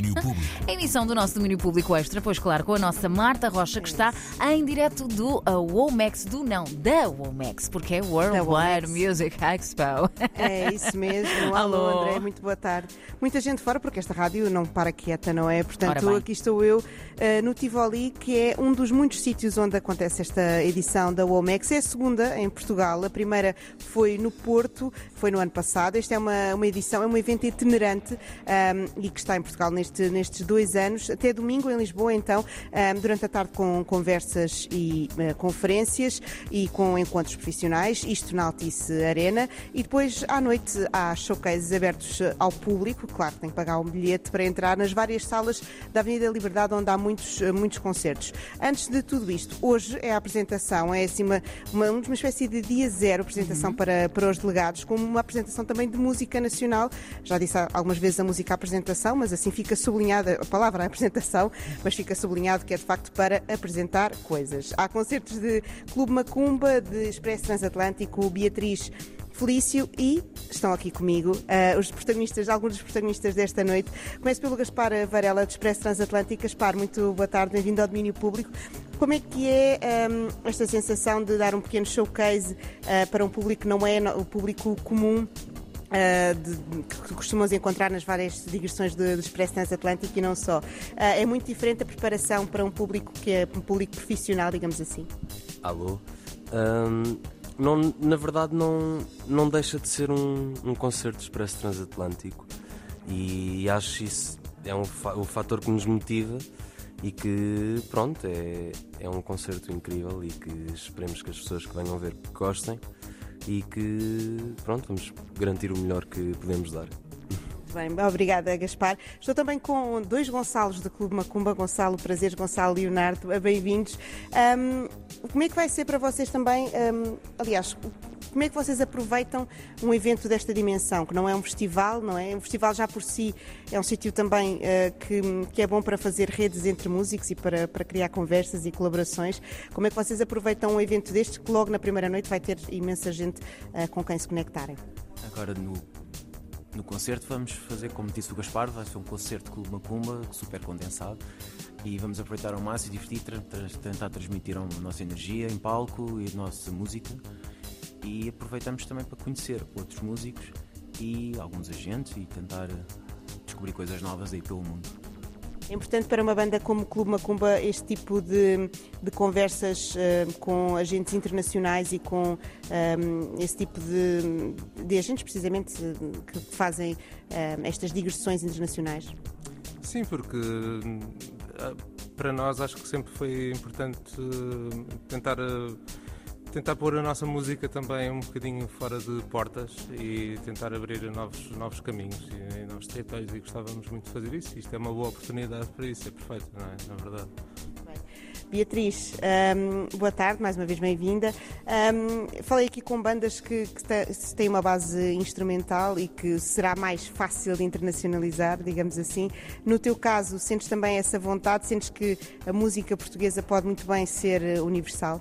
domínio público. A emissão do nosso domínio público extra, pois claro, com a nossa Marta Rocha, que está em direto do WOMEX, do não, da WOMEX, porque é Worldwide Music Expo. É isso mesmo. Alô, Alô. André, muito boa tarde. Muita gente fora, porque esta rádio não para quieta, não é? Portanto, aqui estou eu eh, no Tivoli, que é um dos muitos sítios onde acontece esta edição da WOMEX. É a segunda em Portugal. A primeira foi no Porto, foi no ano passado. Esta é uma, uma edição, é um evento itinerante ahm, e que está em Portugal neste- nestes dois anos. Até domingo em Lisboa, então, durante a tarde com conversas e eh, conferências e com encontros profissionais, isto na Altice Arena. E depois, à noite, há showcases abertos eh, ao público. Claro, tem que pagar um bilhete para entrar nas várias salas da Avenida Liberdade, onde há muitos, eh, muitos concertos. Antes de tudo isto, hoje é a apresentação, é assim uma, uma, uma espécie de dia zero apresentação para, para os delegados, como uma apresentação também de música nacional. Já disse algumas vezes a música apresentação, mas assim fica sublinhada a palavra apresentação, mas fica sublinhado que é de facto para apresentar coisas. Há concertos de Clube Macumba, de Expresso Transatlântico, Beatriz. Felício e estão aqui comigo ah, os protagonistas, alguns dos protagonistas desta noite. Começo pelo Gaspar Varela, do Expresso Transatlântico. Gaspar, muito boa tarde, bem-vindo ao domínio público. Como é que é ahm, esta sensação de dar um pequeno showcase ah, para um público que não é o público comum? Ah, de- que costumamos encontrar nas várias digressões do, Expresso Transatlântico e não só. Ah, é muito diferente a preparação para um público que é um público profissional, digamos assim. Alô? Ahm, não, na verdade, não, não deixa de ser um, um concerto de expresso transatlântico e acho isso é um, o fator que nos motiva e que, pronto, é, é um concerto incrível e que esperemos que as pessoas que venham ver gostem e que, pronto, vamos garantir o melhor que podemos dar. Bem, obrigada, Gaspar. Estou também com dois Gonçalos do Clube Macumba, Gonçalo Prazeres, Gonçalo Leonardo. Bem-vindos. Ahm, como é que vai ser para vocês também? ahm, aliás, como é que vocês aproveitam um evento desta dimensão, que não é um festival, não é? Um festival já por si é um sítio também ah, que, que é bom para fazer redes entre músicos e para, para criar conversas e colaborações. Como é que vocês aproveitam um evento destes que logo na primeira noite vai ter imensa gente ah, com quem se conectarem? Agora no, no concerto vamos fazer, como disse o Gaspar, vai ser um concerto Clube Macumba, super condensado. E vamos aproveitar ao máximo e divertir, tra- tra- tentar transmitir a nossa energia em palco e a nossa música. E aproveitamos também para conhecer outros músicos e alguns agentes e tentar eh, descobrir coisas novas aí pelo mundo. É importante para uma banda como o Clube Macumba este tipo de, de conversas eh, com agentes internacionais e com eh, esse tipo de, de agentes, precisamente, que fazem eh, estas digressões internacionais. Sim, porque para nós acho que sempre foi importante tentar, tentar pôr a nossa música também um bocadinho fora de portas e tentar abrir novos, novos caminhos e, e novos territórios e gostávamos muito de fazer isso. Isto é uma boa oportunidade para isso, é perfeito, não é? Na verdade. Beatriz, hum, boa tarde, mais uma vez bem-vinda. Hum, falei aqui com bandas que, que têm uma base instrumental e que será mais fácil de internacionalizar, digamos assim. No teu caso, sentes também essa vontade? Sentes que a música portuguesa pode muito bem ser universal?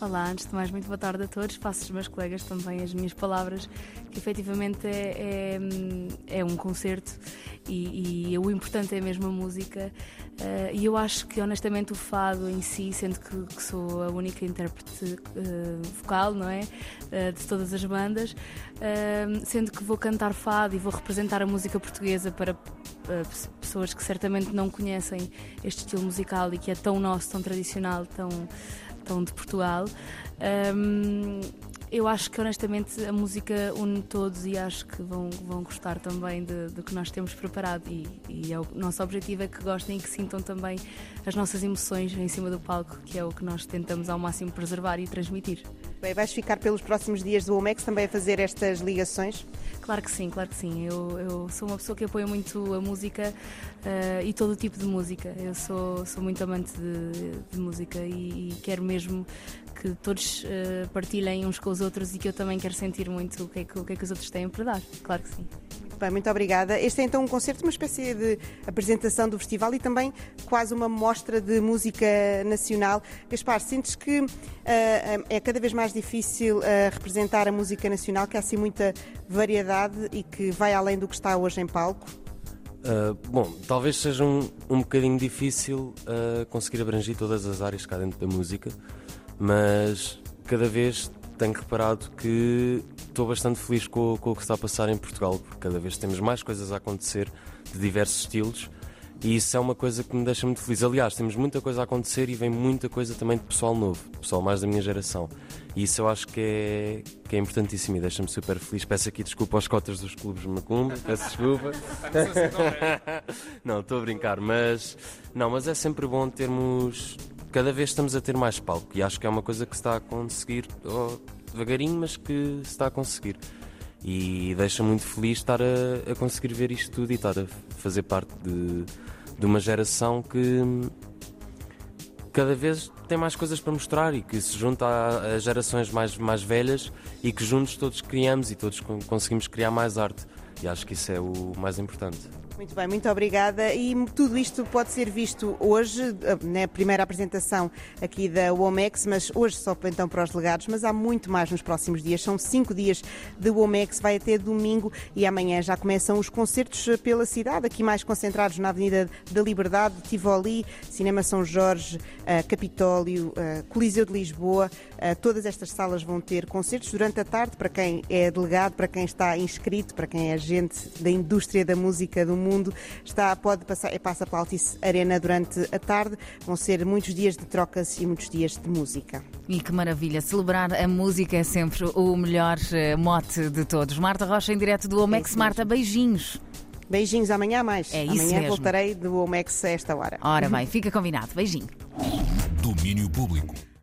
Olá, antes de mais, muito boa tarde a todos. Passo aos meus colegas também as minhas palavras, que efetivamente é, é, é um concerto e, e o importante é mesmo a música. Eh, e eu acho que, honestamente, o fado em si, sendo que, que sou a única intérprete eh, vocal, não é? Eh, de todas as bandas, sendo que vou cantar fado e vou representar a música portuguesa para pe- pessoas que certamente não conhecem este estilo musical e que é tão nosso, tão tradicional, tão de Portugal. Hum, eu acho que honestamente a música une todos e acho que vão, vão gostar também do que nós temos preparado e, e é o nosso objetivo é que gostem e que sintam também as nossas emoções em cima do palco, que é o que nós tentamos ao máximo preservar e transmitir. Bem, vais ficar pelos próximos dias do OMEX também a fazer estas ligações? Claro que sim, claro que sim. Eu, eu sou uma pessoa que apoia muito a música eh, e todo o tipo de música. Eu sou, sou muito amante de, de música e, e quero mesmo que todos eh, partilhem uns com os outros e que eu também quero sentir muito o que, é que, o que é que os outros têm para dar. Claro que sim. Bem, muito obrigada. Este é então um concerto, uma espécie de apresentação do festival e também quase uma mostra de música nacional. Gaspar, sentes que ah, é cada vez mais difícil ah, representar a música nacional, que há assim muita variedade e que vai além do que está hoje em palco? Uh, bom, talvez seja um, um bocadinho difícil uh, conseguir abranger todas as áreas cá dentro da música, mas cada vez tenho reparado que estou bastante feliz com, com o que está a passar em Portugal, porque cada vez temos mais coisas a acontecer de diversos estilos e isso é uma coisa que me deixa muito feliz. Aliás, temos muita coisa a acontecer e vem muita coisa também de pessoal novo, pessoal mais da minha geração. E isso eu acho que é, que é importantíssimo e deixa-me super feliz. Peço aqui desculpa aos cotas dos clubes Macumba, peço desculpa. não, estou a brincar, mas não, mas é sempre bom termos. Cada vez estamos a ter mais palco e acho que é uma coisa que se está a conseguir oh, devagarinho, mas que se está a conseguir. E deixa muito feliz estar a, a conseguir ver isto tudo e estar a fazer parte de, de uma geração que cada vez tem mais coisas para mostrar e que se junta a, a gerações mais, mais velhas e que juntos todos criamos e todos conseguimos criar mais arte. E acho que isso é o mais importante. Muito bem, muito obrigada. E tudo isto pode ser visto hoje, na né, primeira apresentação aqui da WOMEX, mas hoje só então para os delegados, mas há muito mais nos próximos dias. São cinco dias de WOMEX, vai até domingo e amanhã já começam os concertos pela cidade, aqui mais concentrados na Avenida da Liberdade, Tivoli, Cinema São Jorge, uh, Capitólio, Coliseu de Lisboa. Todas estas salas vão ter concertos durante a tarde para quem é delegado, para quem está inscrito, para quem é agente da indústria da música do mundo mundo está, pode passar, passa pela Altice Arena durante a tarde. Vão ser muitos dias de trocas e muitos dias de música. E que maravilha! Celebrar a música é sempre o melhor eh, mote de todos. Marta Rocha, em direto do Omex. É Marta, beijinhos. Beijinhos, amanhã mais. É isso amanhã mesmo. voltarei do Omex a esta hora. Ora bem, fica combinado. Beijinho. Domínio Público.